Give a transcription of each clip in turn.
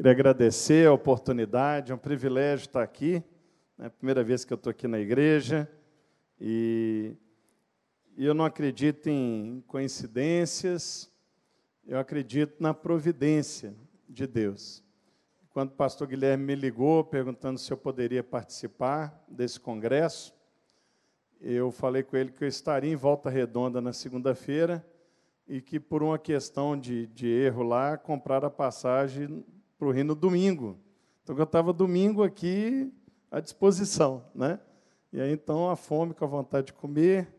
Queria agradecer a oportunidade, é um privilégio estar aqui. É a primeira vez que eu estou aqui na igreja. E, e eu não acredito em coincidências, eu acredito na providência de Deus. Quando o pastor Guilherme me ligou perguntando se eu poderia participar desse congresso, eu falei com ele que eu estaria em Volta Redonda na segunda-feira e que, por uma questão de, de erro lá, compraram a passagem para o Rio no domingo. Então, eu estava domingo aqui à disposição. Né? E aí, então, a fome com a vontade de comer,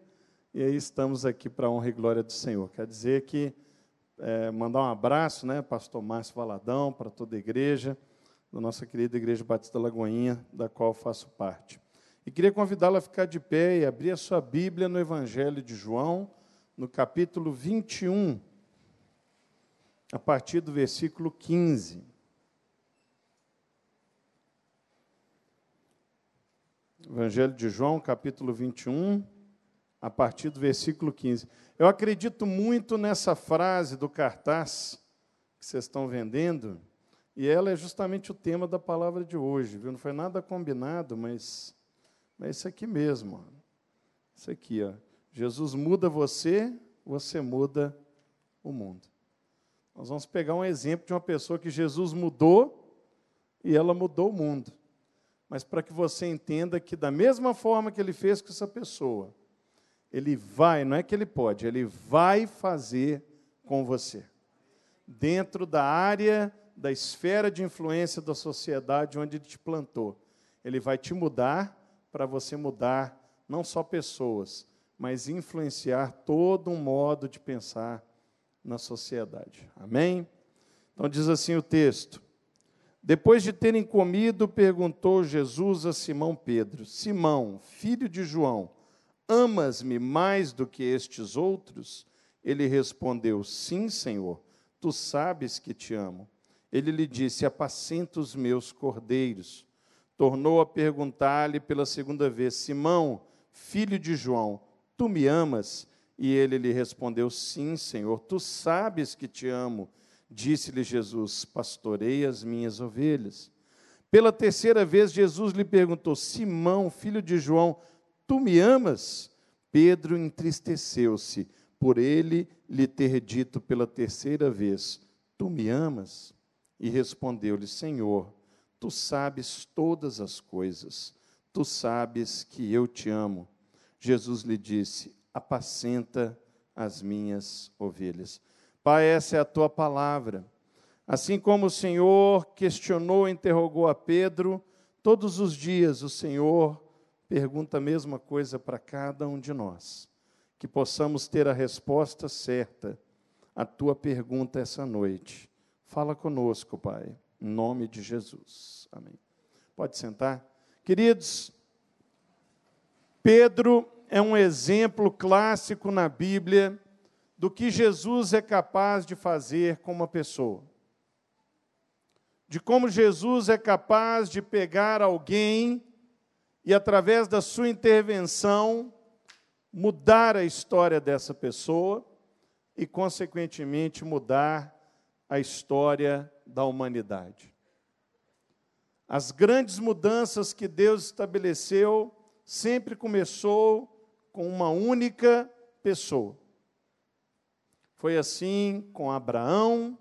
e aí estamos aqui para a honra e glória do Senhor. Quer dizer que, é, mandar um abraço, né, pastor Márcio Valadão, para toda a igreja, da nossa querida Igreja Batista Lagoinha, da qual faço parte. E queria convidá-la a ficar de pé e abrir a sua Bíblia no Evangelho de João, no capítulo 21, a partir do versículo 15. Evangelho de João, capítulo 21, a partir do versículo 15. Eu acredito muito nessa frase do cartaz que vocês estão vendendo, e ela é justamente o tema da palavra de hoje, viu? Não foi nada combinado, mas, mas é isso aqui mesmo. Isso aqui, ó. Jesus muda você, você muda o mundo. Nós vamos pegar um exemplo de uma pessoa que Jesus mudou e ela mudou o mundo. Mas para que você entenda que, da mesma forma que ele fez com essa pessoa, ele vai, não é que ele pode, ele vai fazer com você. Dentro da área, da esfera de influência da sociedade onde ele te plantou. Ele vai te mudar para você mudar não só pessoas, mas influenciar todo um modo de pensar na sociedade. Amém? Então diz assim o texto: Depois de terem comido, perguntou Jesus a Simão Pedro: Simão, filho de João, amas-me mais do que estes outros? Ele respondeu: Sim, Senhor, tu sabes que te amo. Ele lhe disse: Apacenta os meus cordeiros. Tornou a perguntar-lhe pela segunda vez: Simão, filho de João, Tu me amas? E ele lhe respondeu: Sim, Senhor, tu sabes que te amo. Disse-lhe Jesus: Pastorei as minhas ovelhas. Pela terceira vez, Jesus lhe perguntou: Simão, filho de João, tu me amas? Pedro entristeceu-se por ele lhe ter dito pela terceira vez: Tu me amas? E respondeu-lhe: Senhor, tu sabes todas as coisas, tu sabes que eu te amo. Jesus lhe disse: Apacenta as minhas ovelhas. Pai, essa é a tua palavra. Assim como o Senhor questionou interrogou a Pedro, todos os dias o Senhor pergunta a mesma coisa para cada um de nós. Que possamos ter a resposta certa à tua pergunta essa noite. Fala conosco, Pai, em nome de Jesus. Amém. Pode sentar. Queridos, Pedro é um exemplo clássico na Bíblia do que Jesus é capaz de fazer com uma pessoa. De como Jesus é capaz de pegar alguém e, através da sua intervenção, mudar a história dessa pessoa e, consequentemente, mudar a história da humanidade. As grandes mudanças que Deus estabeleceu sempre começou com uma única pessoa. Foi assim com Abraão,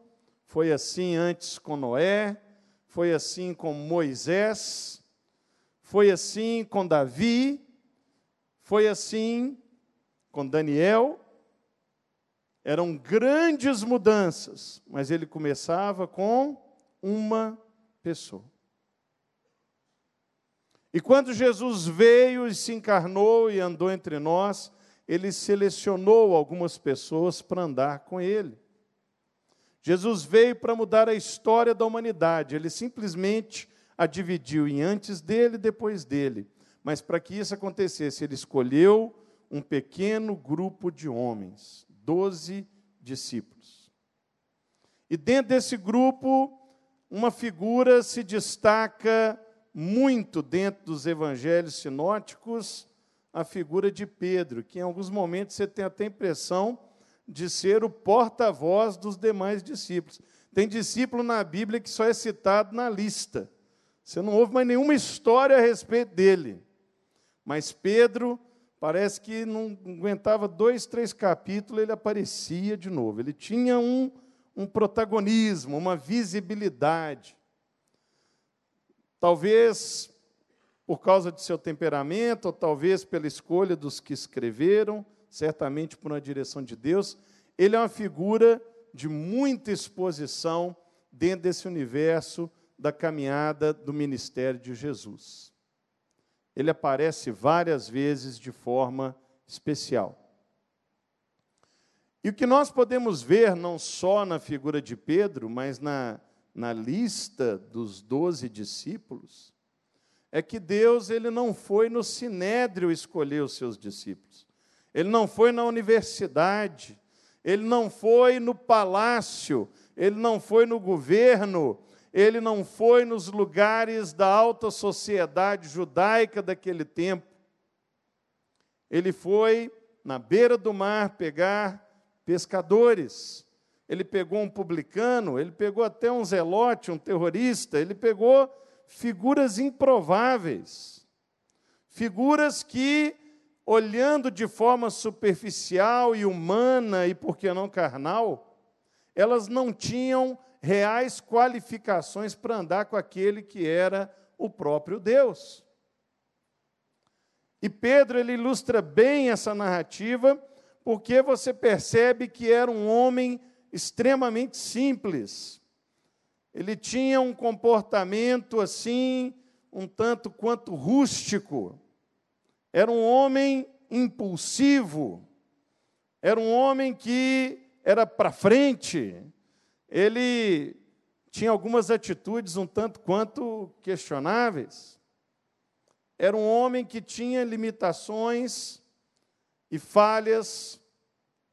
foi assim antes com Noé, foi assim com Moisés, foi assim com Davi, foi assim com Daniel. Eram grandes mudanças, mas ele começava com uma pessoa. E quando Jesus veio e se encarnou e andou entre nós, ele selecionou algumas pessoas para andar com ele. Jesus veio para mudar a história da humanidade, ele simplesmente a dividiu em antes dele e depois dele. Mas para que isso acontecesse, ele escolheu um pequeno grupo de homens, doze discípulos. E dentro desse grupo, uma figura se destaca muito dentro dos evangelhos sinóticos a figura de Pedro, que em alguns momentos você tem até a impressão de ser o porta-voz dos demais discípulos. Tem discípulo na Bíblia que só é citado na lista. Você não ouve mais nenhuma história a respeito dele. Mas Pedro, parece que não aguentava dois, três capítulos, ele aparecia de novo. Ele tinha um, um protagonismo, uma visibilidade. Talvez por causa de seu temperamento, ou talvez pela escolha dos que escreveram, certamente por uma direção de Deus, ele é uma figura de muita exposição dentro desse universo da caminhada do ministério de Jesus. Ele aparece várias vezes de forma especial. E o que nós podemos ver, não só na figura de Pedro, mas na, na lista dos doze discípulos, é que Deus ele não foi no sinédrio escolher os seus discípulos. Ele não foi na universidade, ele não foi no palácio, ele não foi no governo, ele não foi nos lugares da alta sociedade judaica daquele tempo. Ele foi na beira do mar pegar pescadores. Ele pegou um publicano, ele pegou até um zelote, um terrorista, ele pegou figuras improváveis. Figuras que olhando de forma superficial e humana e, por que não, carnal, elas não tinham reais qualificações para andar com aquele que era o próprio Deus. E Pedro ele ilustra bem essa narrativa, porque você percebe que era um homem extremamente simples. Ele tinha um comportamento assim, um tanto quanto rústico. Era um homem impulsivo, era um homem que era para frente, ele tinha algumas atitudes um tanto quanto questionáveis. Era um homem que tinha limitações e falhas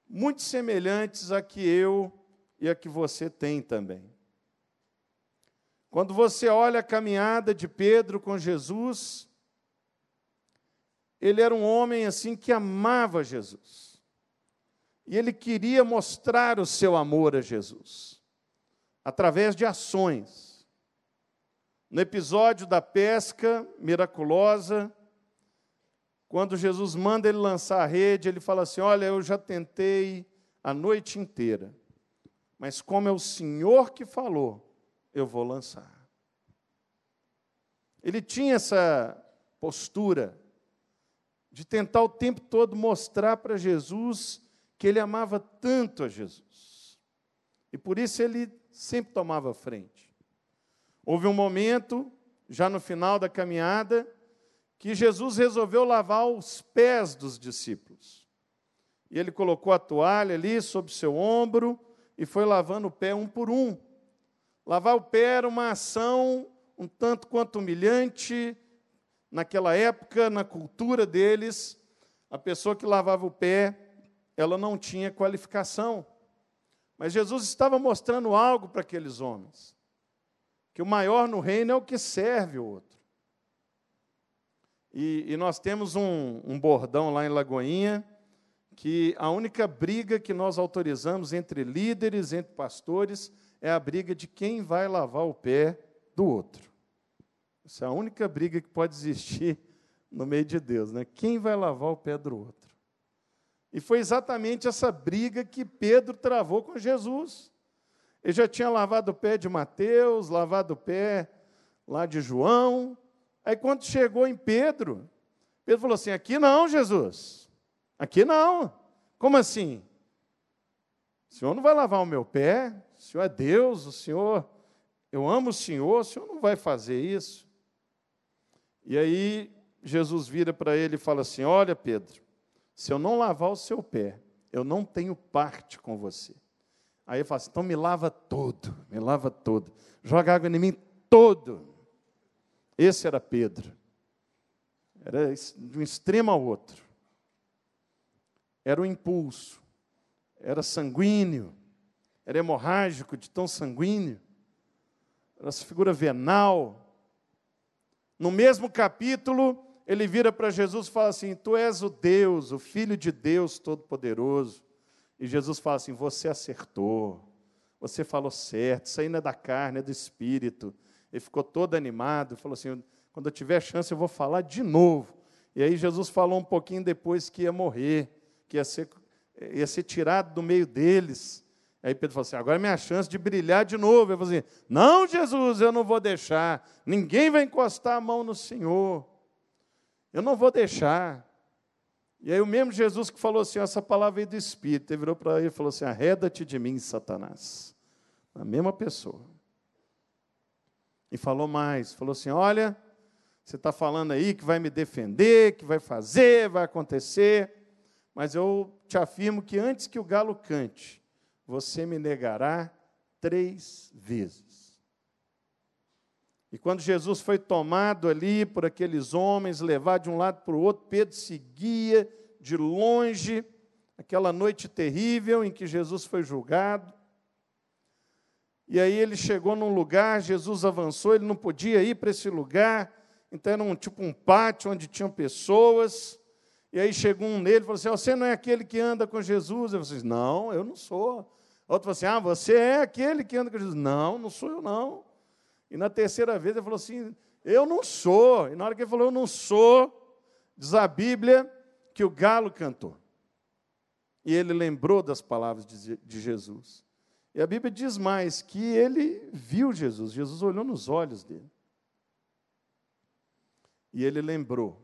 muito semelhantes a que eu e a que você tem também. Quando você olha a caminhada de Pedro com Jesus, ele era um homem assim que amava Jesus. E ele queria mostrar o seu amor a Jesus, através de ações. No episódio da pesca miraculosa, quando Jesus manda ele lançar a rede, ele fala assim: Olha, eu já tentei a noite inteira, mas como é o Senhor que falou, eu vou lançar. Ele tinha essa postura de tentar o tempo todo mostrar para Jesus que ele amava tanto a Jesus. E por isso ele sempre tomava frente. Houve um momento, já no final da caminhada, que Jesus resolveu lavar os pés dos discípulos. E ele colocou a toalha ali sobre seu ombro e foi lavando o pé um por um. Lavar o pé era uma ação um tanto quanto humilhante, naquela época, na cultura deles, a pessoa que lavava o pé, ela não tinha qualificação. Mas Jesus estava mostrando algo para aqueles homens: que o maior no reino é o que serve o outro. E, e nós temos um, um bordão lá em Lagoinha, que a única briga que nós autorizamos entre líderes, entre pastores, é a briga de quem vai lavar o pé do outro. Essa é a única briga que pode existir no meio de Deus, né? Quem vai lavar o pé do outro? E foi exatamente essa briga que Pedro travou com Jesus. Ele já tinha lavado o pé de Mateus, lavado o pé lá de João. Aí quando chegou em Pedro, Pedro falou assim: aqui não, Jesus. Aqui não. Como assim? O senhor não vai lavar o meu pé? Senhor é Deus, o senhor, eu amo o senhor, o senhor não vai fazer isso. E aí Jesus vira para ele e fala assim: Olha, Pedro, se eu não lavar o seu pé, eu não tenho parte com você. Aí ele fala assim: então me lava todo, me lava todo. Joga água em mim todo. Esse era Pedro. Era de um extremo ao outro. Era o impulso. Era sanguíneo. Era hemorrágico, de tão sanguíneo. Era essa figura venal. No mesmo capítulo, ele vira para Jesus e fala assim: Tu és o Deus, o Filho de Deus Todo-Poderoso. E Jesus fala assim: Você acertou, você falou certo, isso aí não é da carne, é do espírito. Ele ficou todo animado, falou assim: quando eu tiver chance, eu vou falar de novo. E aí Jesus falou um pouquinho depois que ia morrer, que ia ser, ia ser tirado do meio deles. Aí Pedro falou assim: agora é minha chance de brilhar de novo. Eu falei assim: não, Jesus, eu não vou deixar. Ninguém vai encostar a mão no Senhor. Eu não vou deixar. E aí o mesmo Jesus que falou assim, essa palavra aí do Espírito, ele virou para ele e falou assim, arreda-te de mim, Satanás. A mesma pessoa. E falou mais, falou assim, olha, você está falando aí que vai me defender, que vai fazer, vai acontecer, mas eu te afirmo que antes que o galo cante, você me negará três vezes. E quando Jesus foi tomado ali por aqueles homens, levado de um lado para o outro, Pedro seguia de longe aquela noite terrível em que Jesus foi julgado. E aí ele chegou num lugar, Jesus avançou, ele não podia ir para esse lugar, então era um tipo um pátio onde tinham pessoas. E aí chegou um nele e falou assim: Você não é aquele que anda com Jesus? Eu falei assim: Não, eu não sou. Outro falou assim: Ah, você é aquele que anda com Jesus? Não, não sou eu, não. E na terceira vez ele falou assim: Eu não sou. E na hora que ele falou, Eu não sou, diz a Bíblia que o galo cantou. E ele lembrou das palavras de Jesus. E a Bíblia diz mais que ele viu Jesus, Jesus olhou nos olhos dele. E ele lembrou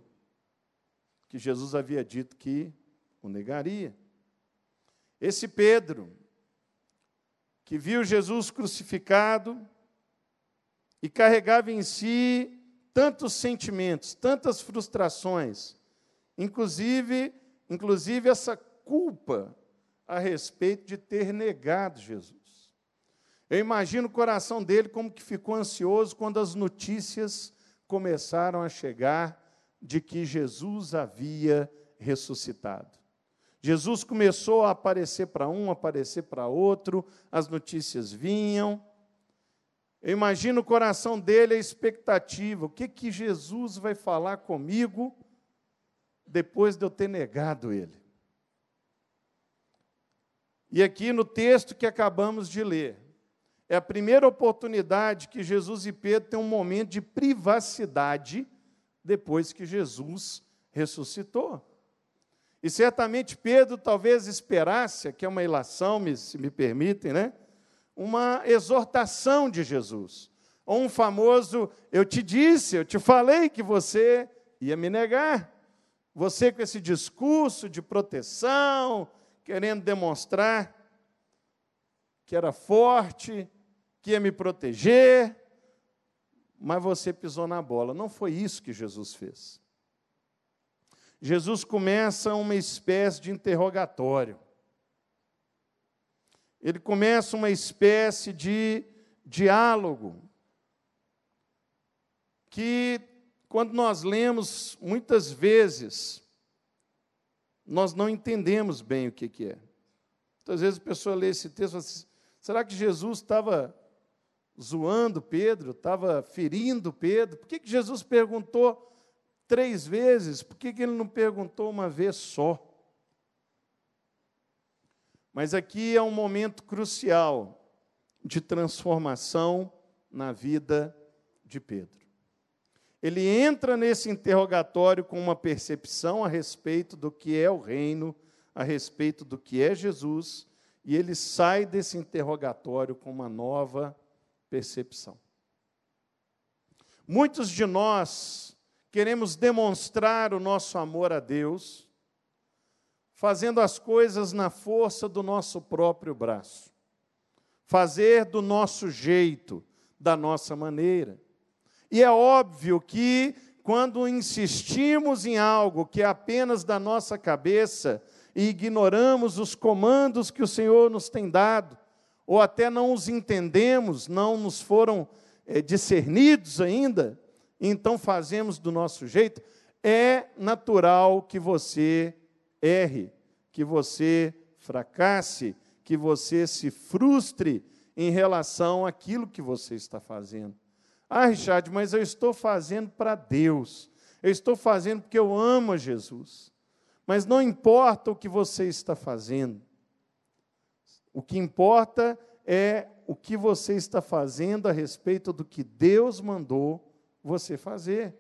que Jesus havia dito que o negaria. Esse Pedro, que viu Jesus crucificado, e carregava em si tantos sentimentos, tantas frustrações, inclusive, inclusive essa culpa a respeito de ter negado Jesus. Eu imagino o coração dele como que ficou ansioso quando as notícias começaram a chegar de que Jesus havia ressuscitado. Jesus começou a aparecer para um, aparecer para outro, as notícias vinham, eu imagino o coração dele a expectativa: o que, que Jesus vai falar comigo depois de eu ter negado ele? E aqui no texto que acabamos de ler, é a primeira oportunidade que Jesus e Pedro têm um momento de privacidade depois que Jesus ressuscitou. E certamente Pedro talvez esperasse, que é uma ilação, se me permitem, né? uma exortação de Jesus. Ou um famoso, eu te disse, eu te falei que você ia me negar. Você com esse discurso de proteção, querendo demonstrar que era forte, que ia me proteger, mas você pisou na bola. Não foi isso que Jesus fez. Jesus começa uma espécie de interrogatório ele começa uma espécie de diálogo que, quando nós lemos, muitas vezes, nós não entendemos bem o que, que é. Muitas vezes a pessoa lê esse texto e fala assim, será que Jesus estava zoando Pedro, estava ferindo Pedro? Por que, que Jesus perguntou três vezes? Por que, que ele não perguntou uma vez só? Mas aqui é um momento crucial de transformação na vida de Pedro. Ele entra nesse interrogatório com uma percepção a respeito do que é o reino, a respeito do que é Jesus, e ele sai desse interrogatório com uma nova percepção. Muitos de nós queremos demonstrar o nosso amor a Deus, fazendo as coisas na força do nosso próprio braço, fazer do nosso jeito, da nossa maneira. E é óbvio que, quando insistimos em algo que é apenas da nossa cabeça e ignoramos os comandos que o Senhor nos tem dado, ou até não os entendemos, não nos foram é, discernidos ainda, então fazemos do nosso jeito, é natural que você erre, que você fracasse, que você se frustre em relação àquilo que você está fazendo. Ah, Richard, mas eu estou fazendo para Deus. Eu estou fazendo porque eu amo Jesus. Mas não importa o que você está fazendo. O que importa é o que você está fazendo a respeito do que Deus mandou você fazer.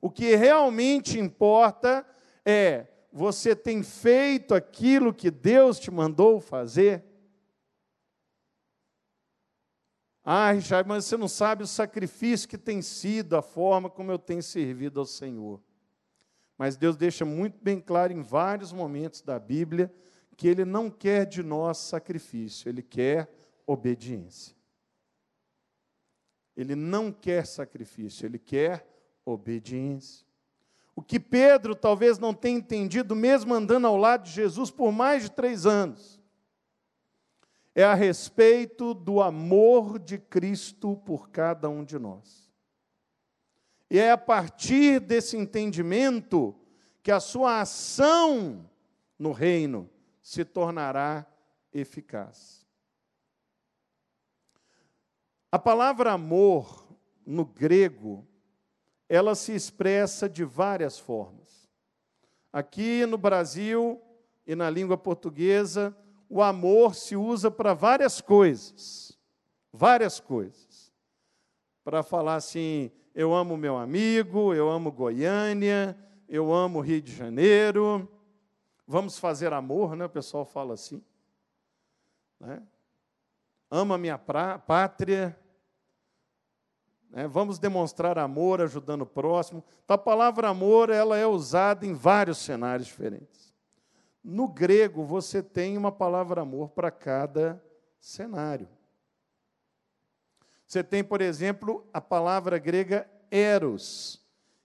O que realmente importa é você tem feito aquilo que Deus te mandou fazer? Ah, Richard, mas você não sabe o sacrifício que tem sido, a forma como eu tenho servido ao Senhor. Mas Deus deixa muito bem claro em vários momentos da Bíblia que Ele não quer de nós sacrifício, Ele quer obediência. Ele não quer sacrifício, Ele quer obediência. O que Pedro talvez não tenha entendido, mesmo andando ao lado de Jesus por mais de três anos, é a respeito do amor de Cristo por cada um de nós. E é a partir desse entendimento que a sua ação no reino se tornará eficaz. A palavra amor, no grego, ela se expressa de várias formas. Aqui no Brasil e na língua portuguesa, o amor se usa para várias coisas. Várias coisas. Para falar assim, eu amo meu amigo, eu amo Goiânia, eu amo Rio de Janeiro. Vamos fazer amor, né? O pessoal fala assim. Né? Ama minha pátria, né? Vamos demonstrar amor ajudando o próximo. Então, a palavra amor ela é usada em vários cenários diferentes. No grego, você tem uma palavra amor para cada cenário. Você tem, por exemplo, a palavra grega eros,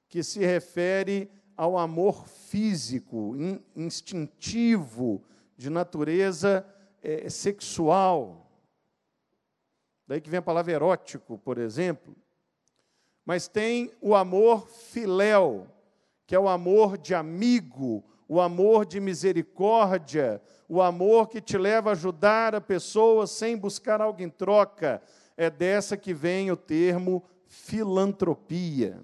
que se refere ao amor físico, instintivo, de natureza é, sexual. Daí que vem a palavra erótico, por exemplo mas tem o amor filéu, que é o amor de amigo, o amor de misericórdia, o amor que te leva a ajudar a pessoa sem buscar algo em troca. É dessa que vem o termo filantropia.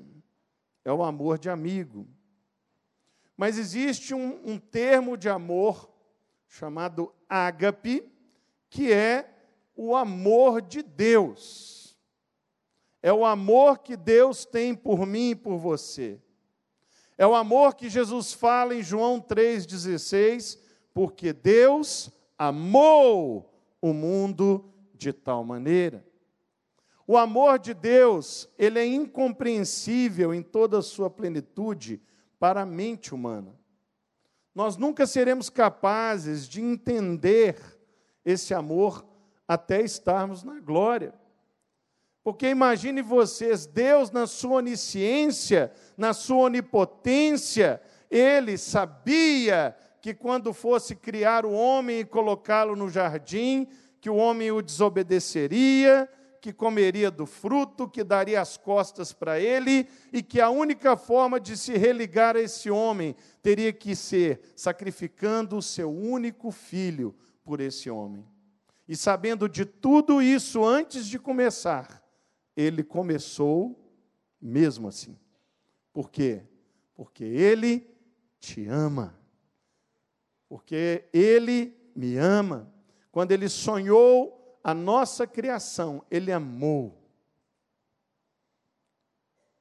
É o amor de amigo. Mas existe um, um termo de amor chamado ágape, que é o amor de Deus é o amor que Deus tem por mim e por você. É o amor que Jesus fala em João 3,16, porque Deus amou o mundo de tal maneira. O amor de Deus, ele é incompreensível em toda a sua plenitude para a mente humana. Nós nunca seremos capazes de entender esse amor até estarmos na glória. Porque imagine vocês, Deus, na sua onisciência, na sua onipotência, ele sabia que quando fosse criar o homem e colocá-lo no jardim, que o homem o desobedeceria, que comeria do fruto, que daria as costas para ele, e que a única forma de se religar a esse homem teria que ser sacrificando o seu único filho por esse homem. E sabendo de tudo isso antes de começar, ele começou mesmo assim. Por quê? Porque ele te ama. Porque ele me ama. Quando ele sonhou a nossa criação, ele amou.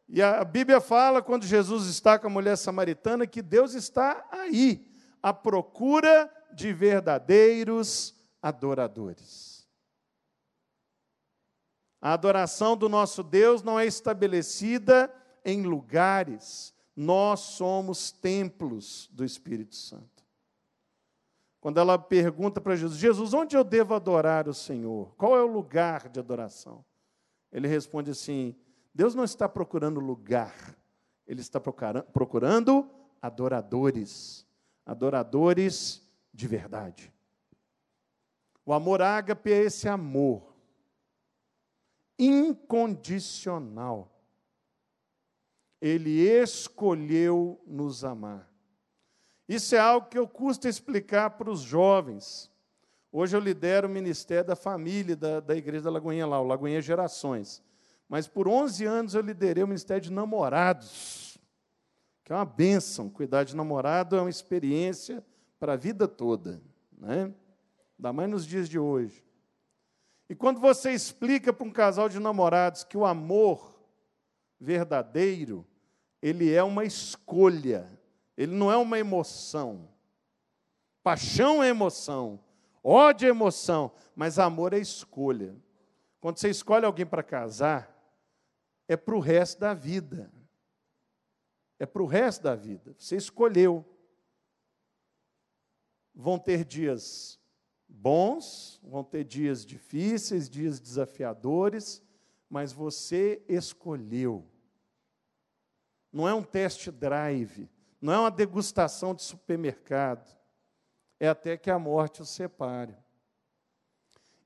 E a Bíblia fala, quando Jesus está com a mulher samaritana, que Deus está aí, à procura de verdadeiros adoradores. A adoração do nosso Deus não é estabelecida em lugares, nós somos templos do Espírito Santo. Quando ela pergunta para Jesus: Jesus, onde eu devo adorar o Senhor? Qual é o lugar de adoração? Ele responde assim: Deus não está procurando lugar, Ele está procurando adoradores, adoradores de verdade. O amor ágape é esse amor incondicional. Ele escolheu nos amar. Isso é algo que eu custa explicar para os jovens. Hoje eu lidero o Ministério da Família da, da Igreja da Lagoinha lá, o Lagoinha Gerações. Mas por 11 anos eu liderei o Ministério de Namorados, que é uma bênção. Cuidar de namorado é uma experiência para a vida toda. Né? Ainda mais nos dias de hoje. E quando você explica para um casal de namorados que o amor verdadeiro, ele é uma escolha, ele não é uma emoção. Paixão é emoção, ódio é emoção, mas amor é escolha. Quando você escolhe alguém para casar, é para o resto da vida. É para o resto da vida. Você escolheu. Vão ter dias bons, vão ter dias difíceis, dias desafiadores, mas você escolheu. Não é um test drive, não é uma degustação de supermercado. É até que a morte os separe.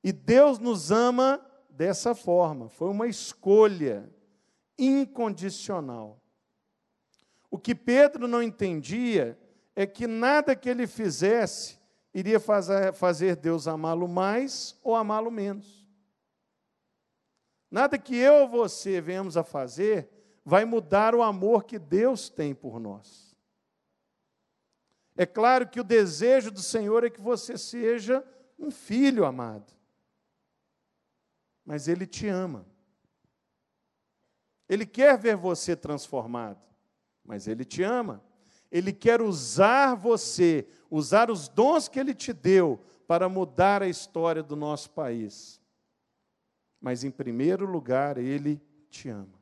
E Deus nos ama dessa forma, foi uma escolha incondicional. O que Pedro não entendia é que nada que ele fizesse iria fazer Deus amá-lo mais ou amá-lo menos. Nada que eu ou você venhamos a fazer vai mudar o amor que Deus tem por nós. É claro que o desejo do Senhor é que você seja um filho amado. Mas Ele te ama. Ele quer ver você transformado, mas Ele te ama. Ele quer usar você, usar os dons que Ele te deu para mudar a história do nosso país. Mas, em primeiro lugar, Ele te ama.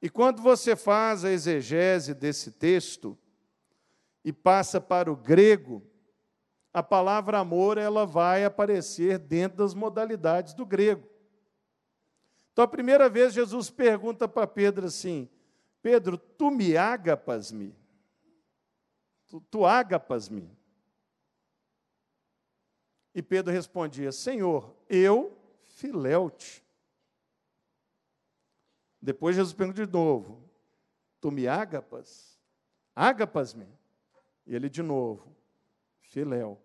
E quando você faz a exegese desse texto e passa para o grego, a palavra amor ela vai aparecer dentro das modalidades do grego. Então, a primeira vez, Jesus pergunta para Pedro assim: Pedro, tu me agapas-me? Tu, tu agapas-me? E Pedro respondia: Senhor, eu filéu-te. Depois Jesus pergunta de novo: Tu me agapas? Agapas-me? E ele de novo: Filéu.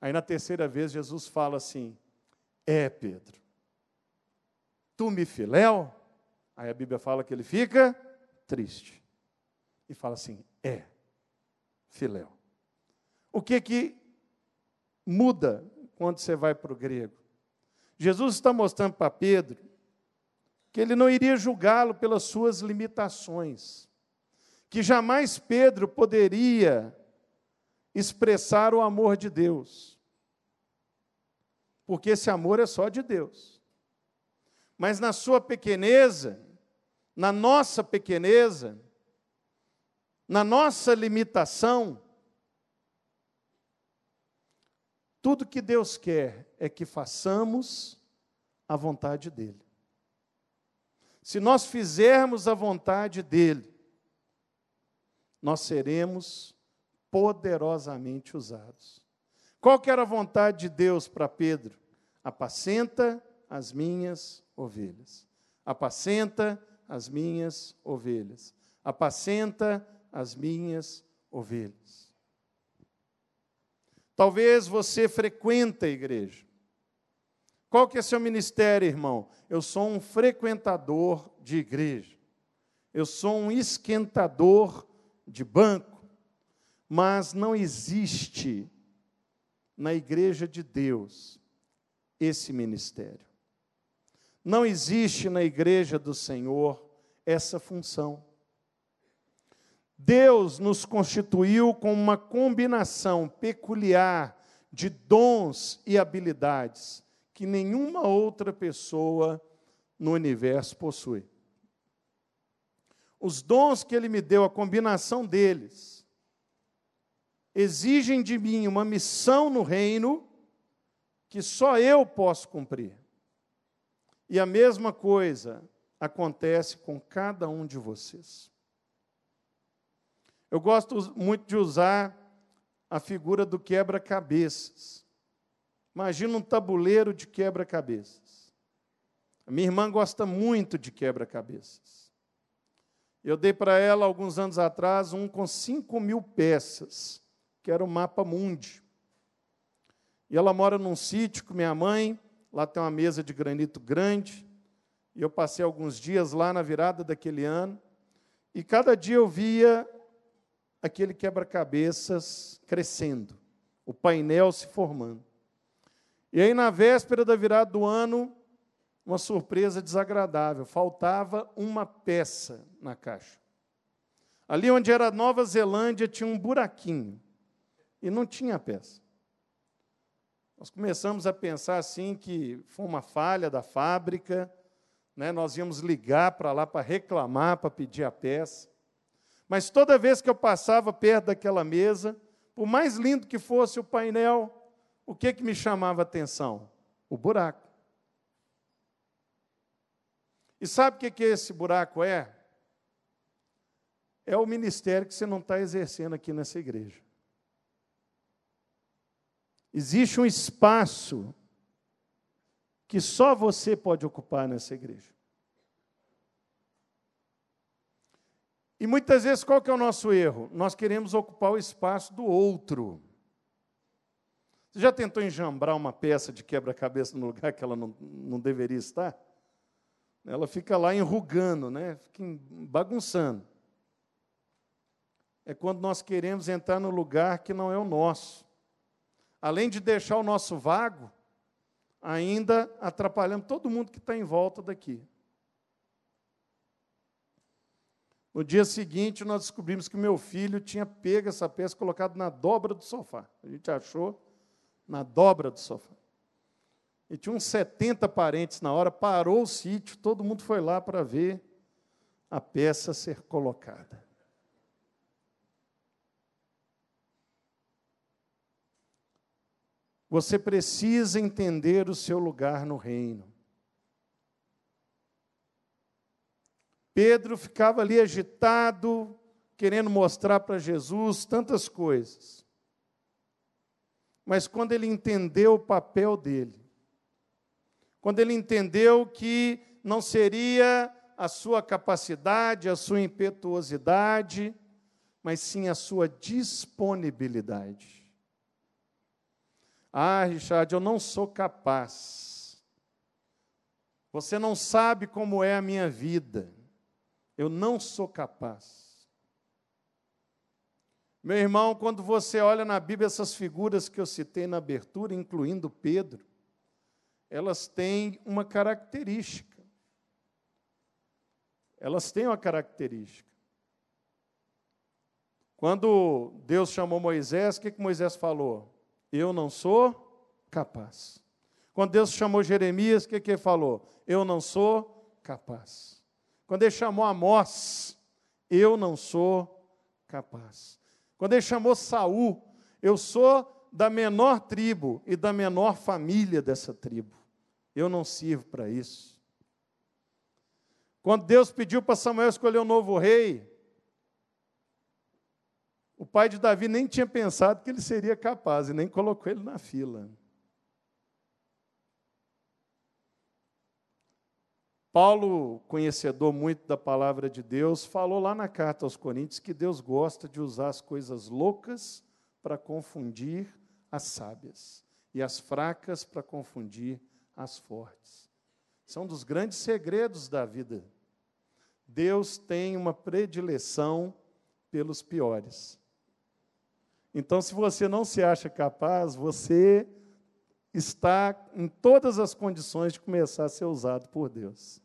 Aí na terceira vez Jesus fala assim: É, Pedro, tu me filéu? Aí a Bíblia fala que ele fica triste. E fala assim: é, filéu. O que que muda quando você vai para o grego? Jesus está mostrando para Pedro que ele não iria julgá-lo pelas suas limitações, que jamais Pedro poderia expressar o amor de Deus, porque esse amor é só de Deus. Mas na sua pequeneza, na nossa pequeneza, na nossa limitação, tudo que Deus quer é que façamos a vontade dEle. Se nós fizermos a vontade dEle, nós seremos poderosamente usados. Qual que era a vontade de Deus para Pedro? Apacenta as minhas ovelhas. Apacenta as minhas ovelhas. Apacenta as minhas ovelhas. Talvez você frequenta a igreja. Qual que é seu ministério, irmão? Eu sou um frequentador de igreja. Eu sou um esquentador de banco. Mas não existe na igreja de Deus esse ministério. Não existe na igreja do Senhor essa função. Deus nos constituiu com uma combinação peculiar de dons e habilidades que nenhuma outra pessoa no universo possui. Os dons que Ele me deu, a combinação deles, exigem de mim uma missão no reino que só eu posso cumprir. E a mesma coisa acontece com cada um de vocês. Eu gosto muito de usar a figura do quebra-cabeças. Imagina um tabuleiro de quebra-cabeças. Minha irmã gosta muito de quebra-cabeças. Eu dei para ela, alguns anos atrás, um com 5 mil peças, que era o mapa mundi. E ela mora num sítio com minha mãe, Lá tem uma mesa de granito grande. E eu passei alguns dias lá na virada daquele ano. E cada dia eu via aquele quebra-cabeças crescendo, o painel se formando. E aí, na véspera da virada do ano, uma surpresa desagradável: faltava uma peça na caixa. Ali onde era Nova Zelândia tinha um buraquinho e não tinha peça. Nós começamos a pensar assim que foi uma falha da fábrica, né? nós íamos ligar para lá para reclamar, para pedir a peça. Mas toda vez que eu passava perto daquela mesa, por mais lindo que fosse o painel, o que, que me chamava a atenção? O buraco. E sabe o que, que esse buraco é? É o ministério que você não está exercendo aqui nessa igreja. Existe um espaço que só você pode ocupar nessa igreja. E muitas vezes qual que é o nosso erro? Nós queremos ocupar o espaço do outro. Você já tentou enjambrar uma peça de quebra-cabeça no lugar que ela não, não deveria estar? Ela fica lá enrugando, né? fica bagunçando. É quando nós queremos entrar no lugar que não é o nosso. Além de deixar o nosso vago, ainda atrapalhamos todo mundo que está em volta daqui. No dia seguinte, nós descobrimos que meu filho tinha pego essa peça e colocado na dobra do sofá. A gente achou na dobra do sofá. E tinha uns 70 parentes na hora, parou o sítio, todo mundo foi lá para ver a peça ser colocada. Você precisa entender o seu lugar no reino. Pedro ficava ali agitado, querendo mostrar para Jesus tantas coisas. Mas quando ele entendeu o papel dele, quando ele entendeu que não seria a sua capacidade, a sua impetuosidade, mas sim a sua disponibilidade. Ah, Richard, eu não sou capaz. Você não sabe como é a minha vida. Eu não sou capaz. Meu irmão, quando você olha na Bíblia essas figuras que eu citei na abertura, incluindo Pedro, elas têm uma característica. Elas têm uma característica. Quando Deus chamou Moisés, o que, que Moisés falou? Eu não sou capaz. Quando Deus chamou Jeremias, o que, que ele falou? Eu não sou capaz. Quando ele chamou Amós, eu não sou capaz. Quando ele chamou Saul, eu sou da menor tribo e da menor família dessa tribo. Eu não sirvo para isso. Quando Deus pediu para Samuel escolher um novo rei, o pai de Davi nem tinha pensado que ele seria capaz e nem colocou ele na fila. Paulo, conhecedor muito da palavra de Deus, falou lá na carta aos Coríntios que Deus gosta de usar as coisas loucas para confundir as sábias e as fracas para confundir as fortes. São um dos grandes segredos da vida. Deus tem uma predileção pelos piores. Então, se você não se acha capaz, você está em todas as condições de começar a ser usado por Deus.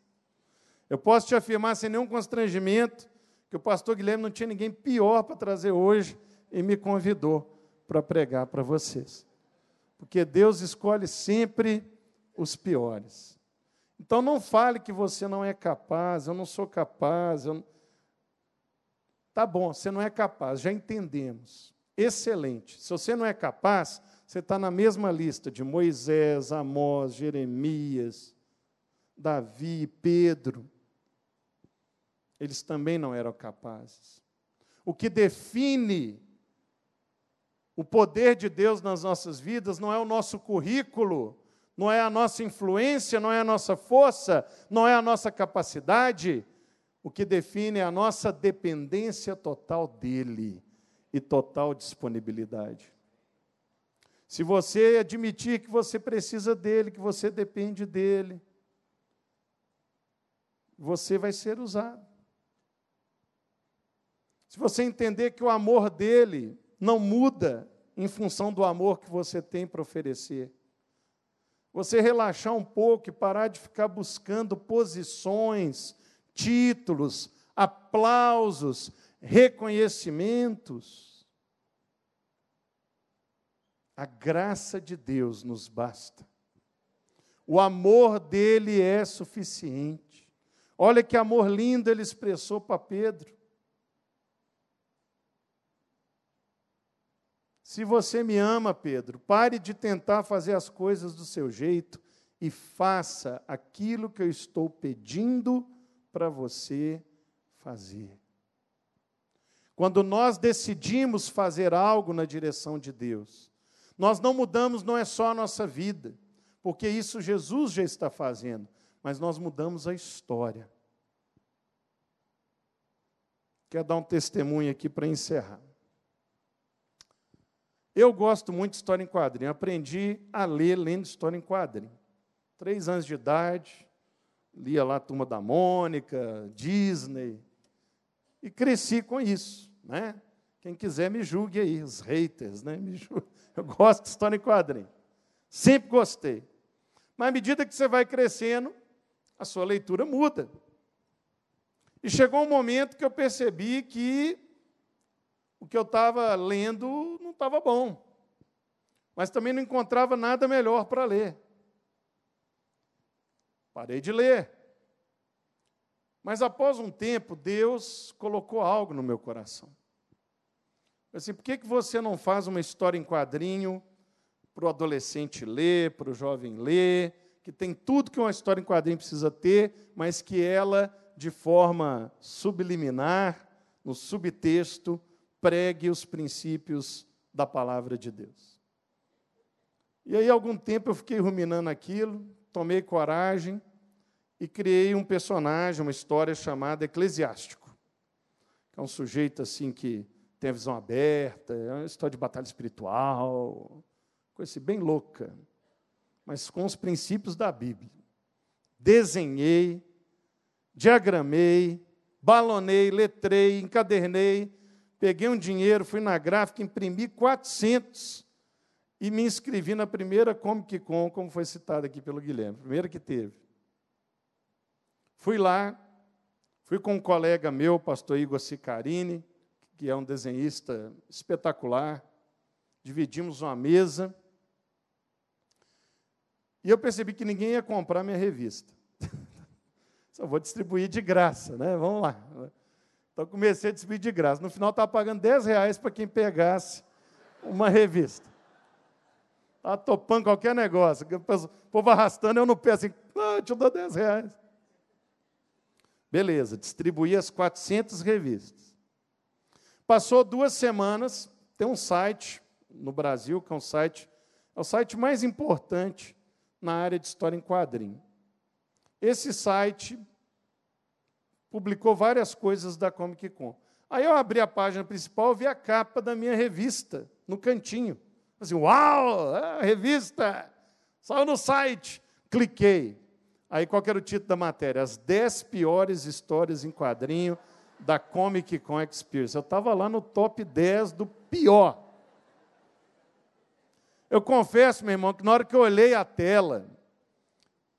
Eu posso te afirmar sem nenhum constrangimento que o pastor Guilherme não tinha ninguém pior para trazer hoje e me convidou para pregar para vocês. Porque Deus escolhe sempre os piores. Então não fale que você não é capaz, eu não sou capaz. Eu... Tá bom, você não é capaz, já entendemos. Excelente. Se você não é capaz, você está na mesma lista de Moisés, Amós, Jeremias, Davi, Pedro eles também não eram capazes. O que define o poder de Deus nas nossas vidas não é o nosso currículo, não é a nossa influência, não é a nossa força, não é a nossa capacidade. O que define é a nossa dependência total dEle e total disponibilidade. Se você admitir que você precisa dele, que você depende dele, você vai ser usado. Se você entender que o amor dele não muda em função do amor que você tem para oferecer. Você relaxar um pouco e parar de ficar buscando posições, títulos, aplausos, reconhecimentos. A graça de Deus nos basta. O amor dele é suficiente. Olha que amor lindo ele expressou para Pedro. Se você me ama, Pedro, pare de tentar fazer as coisas do seu jeito e faça aquilo que eu estou pedindo para você fazer. Quando nós decidimos fazer algo na direção de Deus, nós não mudamos não é só a nossa vida, porque isso Jesus já está fazendo, mas nós mudamos a história. Quero dar um testemunho aqui para encerrar. Eu gosto muito de história em quadrinho. Aprendi a ler lendo história em quadrinho. Três anos de idade, lia lá Turma da Mônica, Disney, e cresci com isso. Né? Quem quiser me julgue aí, os haters, né? Eu gosto de história em quadrinho. Sempre gostei. Mas à medida que você vai crescendo, a sua leitura muda. E chegou um momento que eu percebi que o que eu estava lendo não estava bom. Mas também não encontrava nada melhor para ler. Parei de ler. Mas após um tempo, Deus colocou algo no meu coração. Assim, por que, que você não faz uma história em quadrinho para o adolescente ler, para o jovem ler, que tem tudo que uma história em quadrinho precisa ter, mas que ela, de forma subliminar, no subtexto, pregue os princípios da palavra de Deus. E aí, algum tempo, eu fiquei ruminando aquilo, tomei coragem e criei um personagem, uma história chamada Eclesiástico. Que é um sujeito assim que tem a visão aberta, é uma história de batalha espiritual, coisa assim, bem louca, mas com os princípios da Bíblia. Desenhei, diagramei, balonei, letrei, encadernei, Peguei um dinheiro, fui na gráfica, imprimi 400 e me inscrevi na primeira Comic Con, como foi citado aqui pelo Guilherme, primeira que teve. Fui lá, fui com um colega meu, pastor Igor Sicarini, que é um desenhista espetacular. Dividimos uma mesa. E eu percebi que ninguém ia comprar minha revista. Só vou distribuir de graça, né? Vamos lá. Então comecei a distribuir de graça. No final estava pagando 10 reais para quem pegasse uma revista. Estava topando qualquer negócio. O povo arrastando, eu no pé assim, ah, te dou 10 reais. Beleza, distribuí as 400 revistas. Passou duas semanas, tem um site no Brasil, que é um site, é o site mais importante na área de história em quadrinho. Esse site publicou várias coisas da Comic Con. Aí eu abri a página principal, vi a capa da minha revista, no cantinho. Assim, uau, é revista, saiu no site. Cliquei. Aí qual era o título da matéria? As 10 piores histórias em quadrinho da Comic Con Experience. Eu estava lá no top 10 do pior. Eu confesso, meu irmão, que na hora que eu olhei a tela,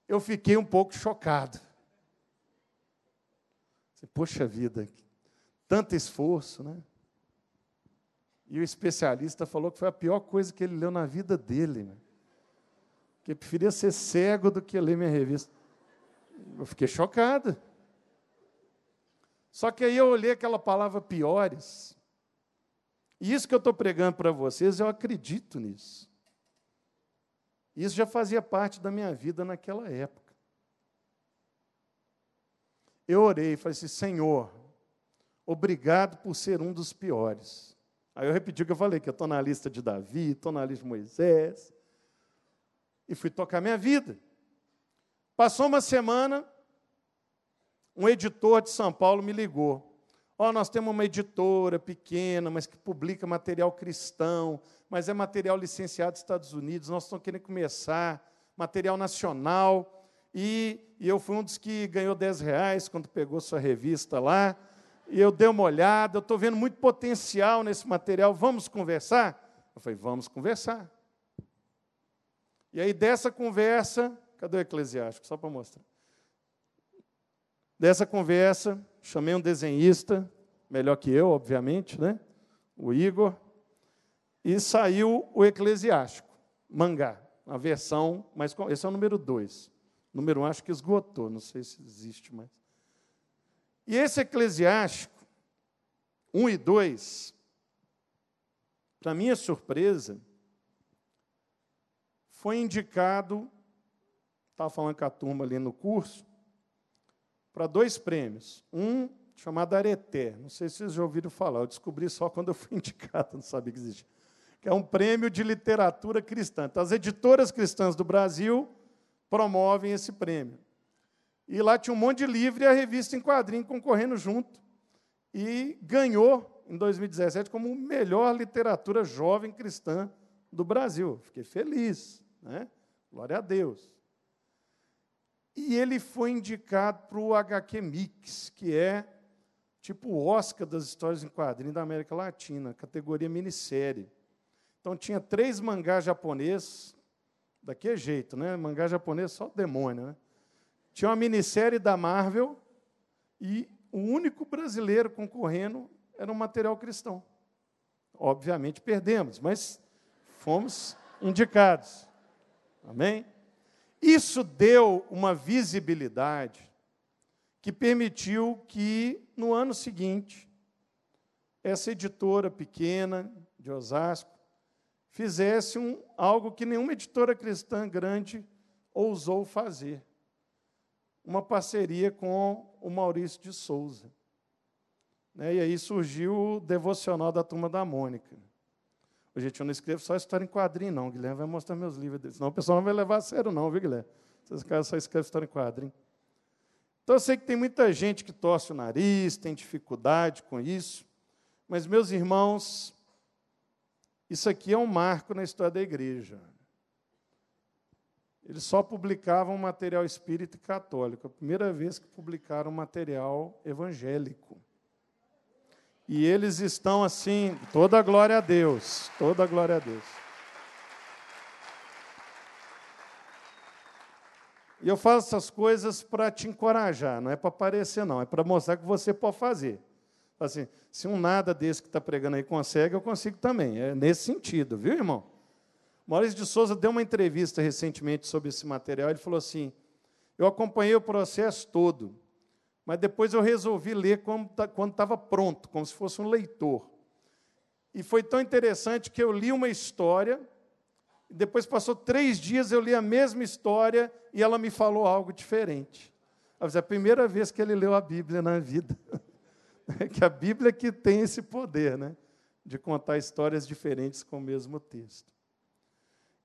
eu fiquei um pouco chocado. Poxa vida, tanto esforço, né? E o especialista falou que foi a pior coisa que ele leu na vida dele. Né? Que preferia ser cego do que ler minha revista. Eu fiquei chocado. Só que aí eu olhei aquela palavra piores. E isso que eu estou pregando para vocês, eu acredito nisso. Isso já fazia parte da minha vida naquela época eu orei e falei assim: Senhor, obrigado por ser um dos piores. Aí eu repeti o que eu falei, que eu estou na lista de Davi, estou na lista de Moisés. E fui tocar minha vida. Passou uma semana, um editor de São Paulo me ligou. Ó, oh, nós temos uma editora pequena, mas que publica material cristão, mas é material licenciado dos Estados Unidos, nós estamos querendo começar, material nacional. E, e eu fui um dos que ganhou 10 reais quando pegou sua revista lá. E eu dei uma olhada, eu estou vendo muito potencial nesse material, vamos conversar? Eu falei, vamos conversar. E aí, dessa conversa, cadê o eclesiástico? Só para mostrar. Dessa conversa, chamei um desenhista, melhor que eu, obviamente, né? o Igor, e saiu o eclesiástico, mangá, a versão, mas esse é o número 2. Número 1 um, acho que esgotou, não sei se existe mais. E esse eclesiástico, 1 um e 2, para minha surpresa, foi indicado, estava falando com a turma ali no curso, para dois prêmios. Um chamado Areté, não sei se vocês já ouviram falar, eu descobri só quando eu fui indicado, não sabia que existia. Que é um prêmio de literatura cristã. Então, as editoras cristãs do Brasil promovem esse prêmio. E lá tinha um monte de livro e a revista em quadrinho concorrendo junto. E ganhou em 2017 como melhor literatura jovem cristã do Brasil. Fiquei feliz, né? Glória a Deus. E ele foi indicado para o HQ Mix, que é tipo o Oscar das histórias em quadrinhos da América Latina, categoria minissérie. Então tinha três mangás japoneses, daquele jeito, né? Mangá japonês só demônio, né? Tinha uma minissérie da Marvel e o único brasileiro concorrendo era um material cristão. Obviamente perdemos, mas fomos indicados. Amém? Isso deu uma visibilidade que permitiu que, no ano seguinte, essa editora pequena de Osasco fizesse um, algo que nenhuma editora cristã grande ousou fazer. Uma parceria com o Maurício de Souza. Né? E aí surgiu o devocional da turma da Mônica. Gente, eu não escrevo só história em quadrinho, não. O Guilherme vai mostrar meus livros. Senão o pessoal não vai levar a sério, não, viu, Guilherme? Vocês caras só escrevem história em quadrinho. Então eu sei que tem muita gente que torce o nariz, tem dificuldade com isso. Mas, meus irmãos, isso aqui é um marco na história da igreja. Eles só publicavam material espírita e católico. A primeira vez que publicaram material evangélico. E eles estão assim, toda a glória a Deus, toda a glória a Deus. E eu faço essas coisas para te encorajar, não é para aparecer, não, é para mostrar que você pode fazer. Assim, se um nada desse que está pregando aí consegue, eu consigo também. É nesse sentido, viu, irmão? Maurício de Souza deu uma entrevista recentemente sobre esse material. Ele falou assim: Eu acompanhei o processo todo. Mas depois eu resolvi ler quando estava pronto, como se fosse um leitor. E foi tão interessante que eu li uma história, depois passou três dias, eu li a mesma história e ela me falou algo diferente. É a primeira vez que ele leu a Bíblia na vida. que a Bíblia que tem esse poder, né? De contar histórias diferentes com o mesmo texto.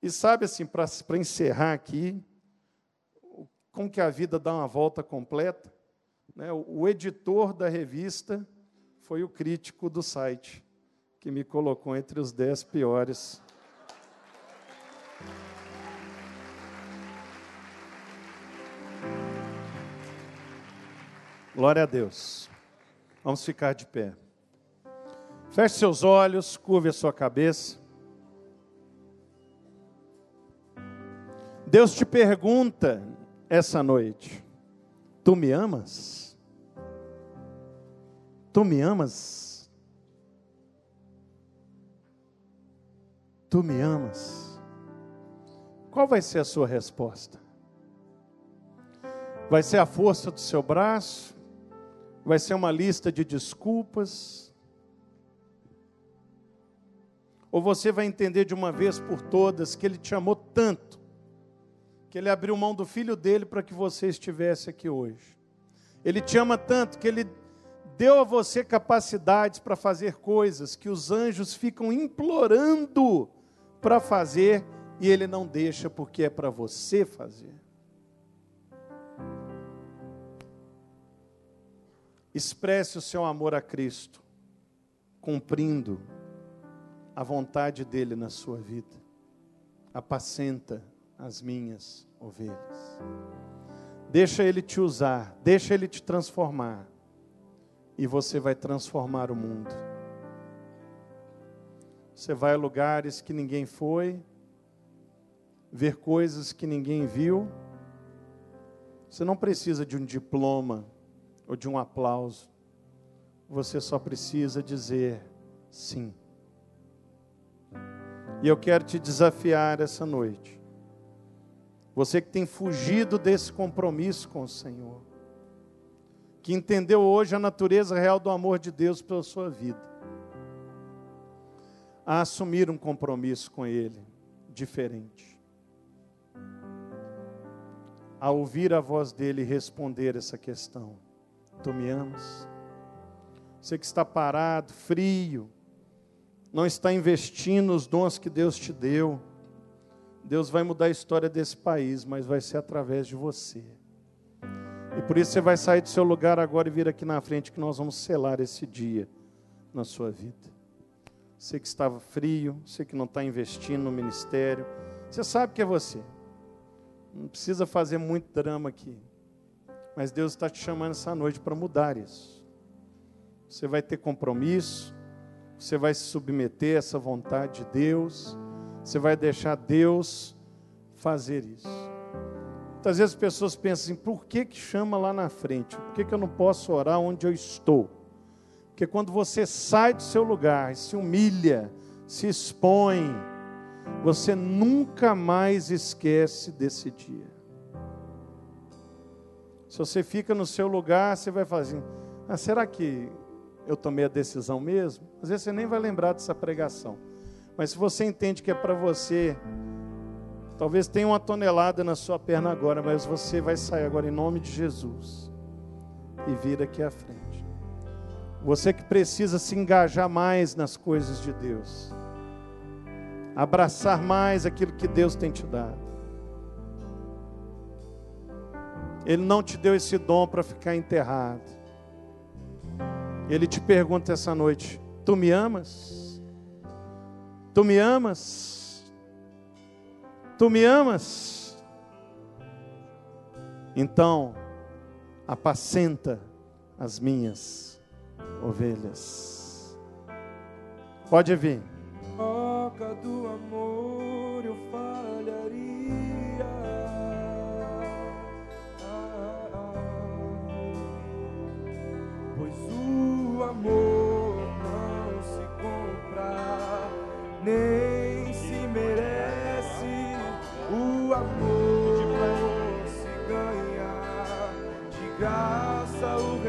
E sabe assim, para encerrar aqui, como que a vida dá uma volta completa? Né, o editor da revista foi o crítico do site, que me colocou entre os dez piores. Glória a Deus. Vamos ficar de pé. Feche seus olhos, curve a sua cabeça. Deus te pergunta essa noite: Tu me amas? Tu me amas? Tu me amas? Qual vai ser a sua resposta? Vai ser a força do seu braço? Vai ser uma lista de desculpas? Ou você vai entender de uma vez por todas que Ele te amou tanto, que Ele abriu mão do filho dele para que você estivesse aqui hoje? Ele te ama tanto que Ele deu a você capacidades para fazer coisas que os anjos ficam implorando para fazer e ele não deixa porque é para você fazer. Expresse o seu amor a Cristo, cumprindo a vontade dele na sua vida. Apacenta as minhas ovelhas. Deixa ele te usar, deixa ele te transformar e você vai transformar o mundo. Você vai a lugares que ninguém foi, ver coisas que ninguém viu. Você não precisa de um diploma ou de um aplauso. Você só precisa dizer sim. E eu quero te desafiar essa noite. Você que tem fugido desse compromisso com o Senhor, que entendeu hoje a natureza real do amor de Deus pela sua vida, a assumir um compromisso com Ele diferente a ouvir a voz dele responder essa questão: Tu me amas? Você que está parado, frio, não está investindo nos dons que Deus te deu. Deus vai mudar a história desse país, mas vai ser através de você. Por isso você vai sair do seu lugar agora e vir aqui na frente que nós vamos selar esse dia na sua vida. Você que estava frio, você que não está investindo no ministério, você sabe que é você. Não precisa fazer muito drama aqui. Mas Deus está te chamando essa noite para mudar isso. Você vai ter compromisso, você vai se submeter a essa vontade de Deus, você vai deixar Deus fazer isso. Muitas vezes as pessoas pensam assim: por que, que chama lá na frente? Por que, que eu não posso orar onde eu estou? Porque quando você sai do seu lugar, se humilha, se expõe, você nunca mais esquece desse dia. Se você fica no seu lugar, você vai fazer, assim, ah, será que eu tomei a decisão mesmo? Às vezes você nem vai lembrar dessa pregação. Mas se você entende que é para você, talvez tenha uma tonelada na sua perna agora, mas você vai sair agora em nome de Jesus e vir aqui à frente. Você que precisa se engajar mais nas coisas de Deus abraçar mais aquilo que Deus tem te dado. Ele não te deu esse dom para ficar enterrado. Ele te pergunta essa noite: Tu me amas? Tu me amas? Tu me amas? Então, apacenta as minhas ovelhas. Pode vir troca do amor eu falharia. pois o amor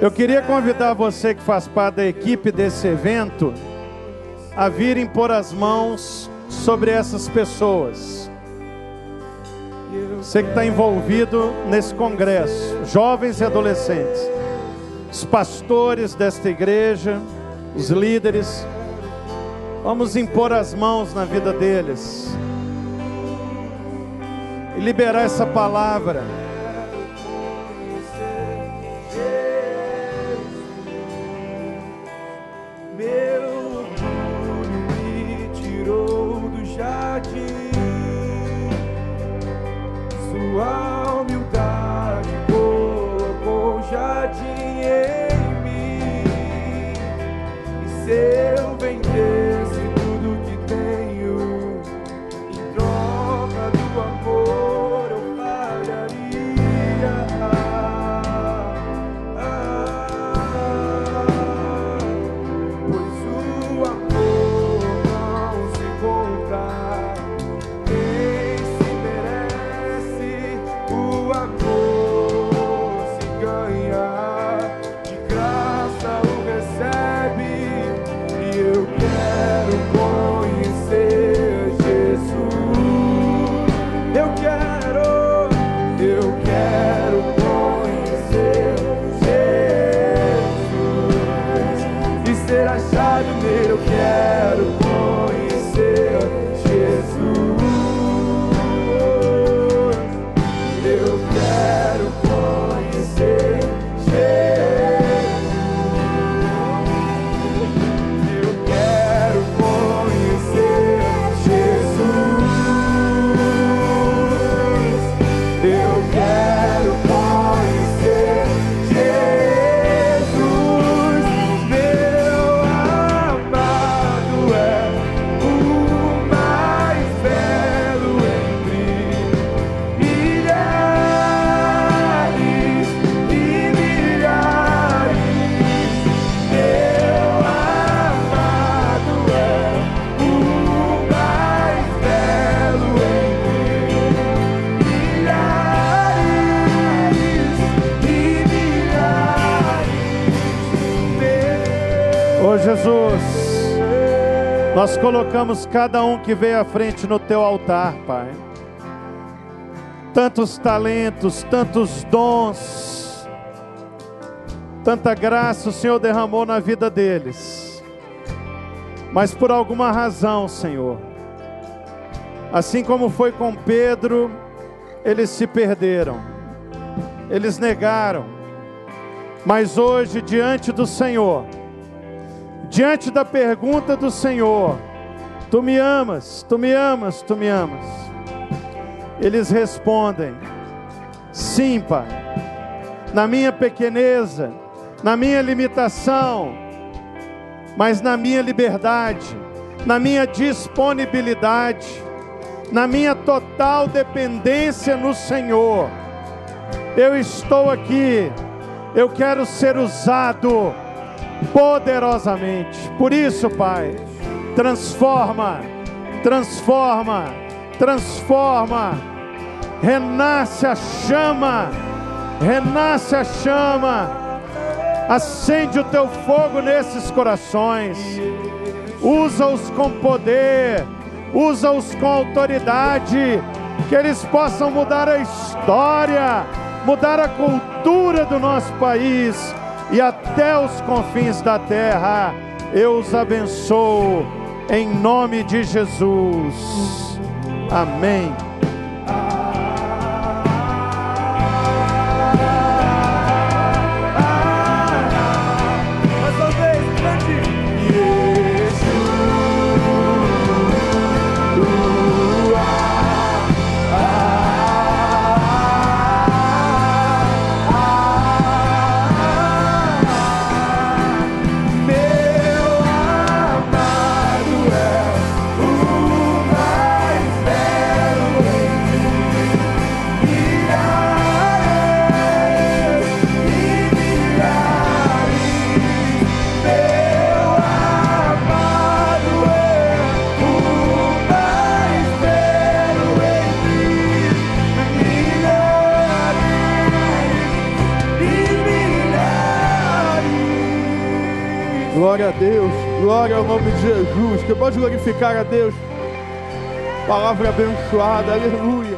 Eu queria convidar você que faz parte da equipe desse evento a virem pôr as mãos sobre essas pessoas. Você que está envolvido nesse congresso, jovens e adolescentes, os pastores desta igreja, os líderes, vamos impor as mãos na vida deles e liberar essa palavra. Nós colocamos cada um que veio à frente no teu altar, Pai. Tantos talentos, tantos dons, tanta graça o Senhor derramou na vida deles. Mas por alguma razão, Senhor, assim como foi com Pedro, eles se perderam, eles negaram. Mas hoje, diante do Senhor, diante da pergunta do Senhor: Tu me amas, tu me amas, tu me amas. Eles respondem: Sim, Pai. Na minha pequeneza, na minha limitação, mas na minha liberdade, na minha disponibilidade, na minha total dependência no Senhor. Eu estou aqui, eu quero ser usado poderosamente. Por isso, Pai, transforma, transforma, transforma, renasce a chama, renasce a chama, acende o teu fogo nesses corações, usa-os com poder, usa-os com autoridade, que eles possam mudar a história, mudar a cultura do nosso país e até os confins da terra. Eu os abençoo em nome de Jesus. Amém. Glória a Deus, glória ao nome de Jesus. Que pode glorificar a Deus. Palavra abençoada, aleluia.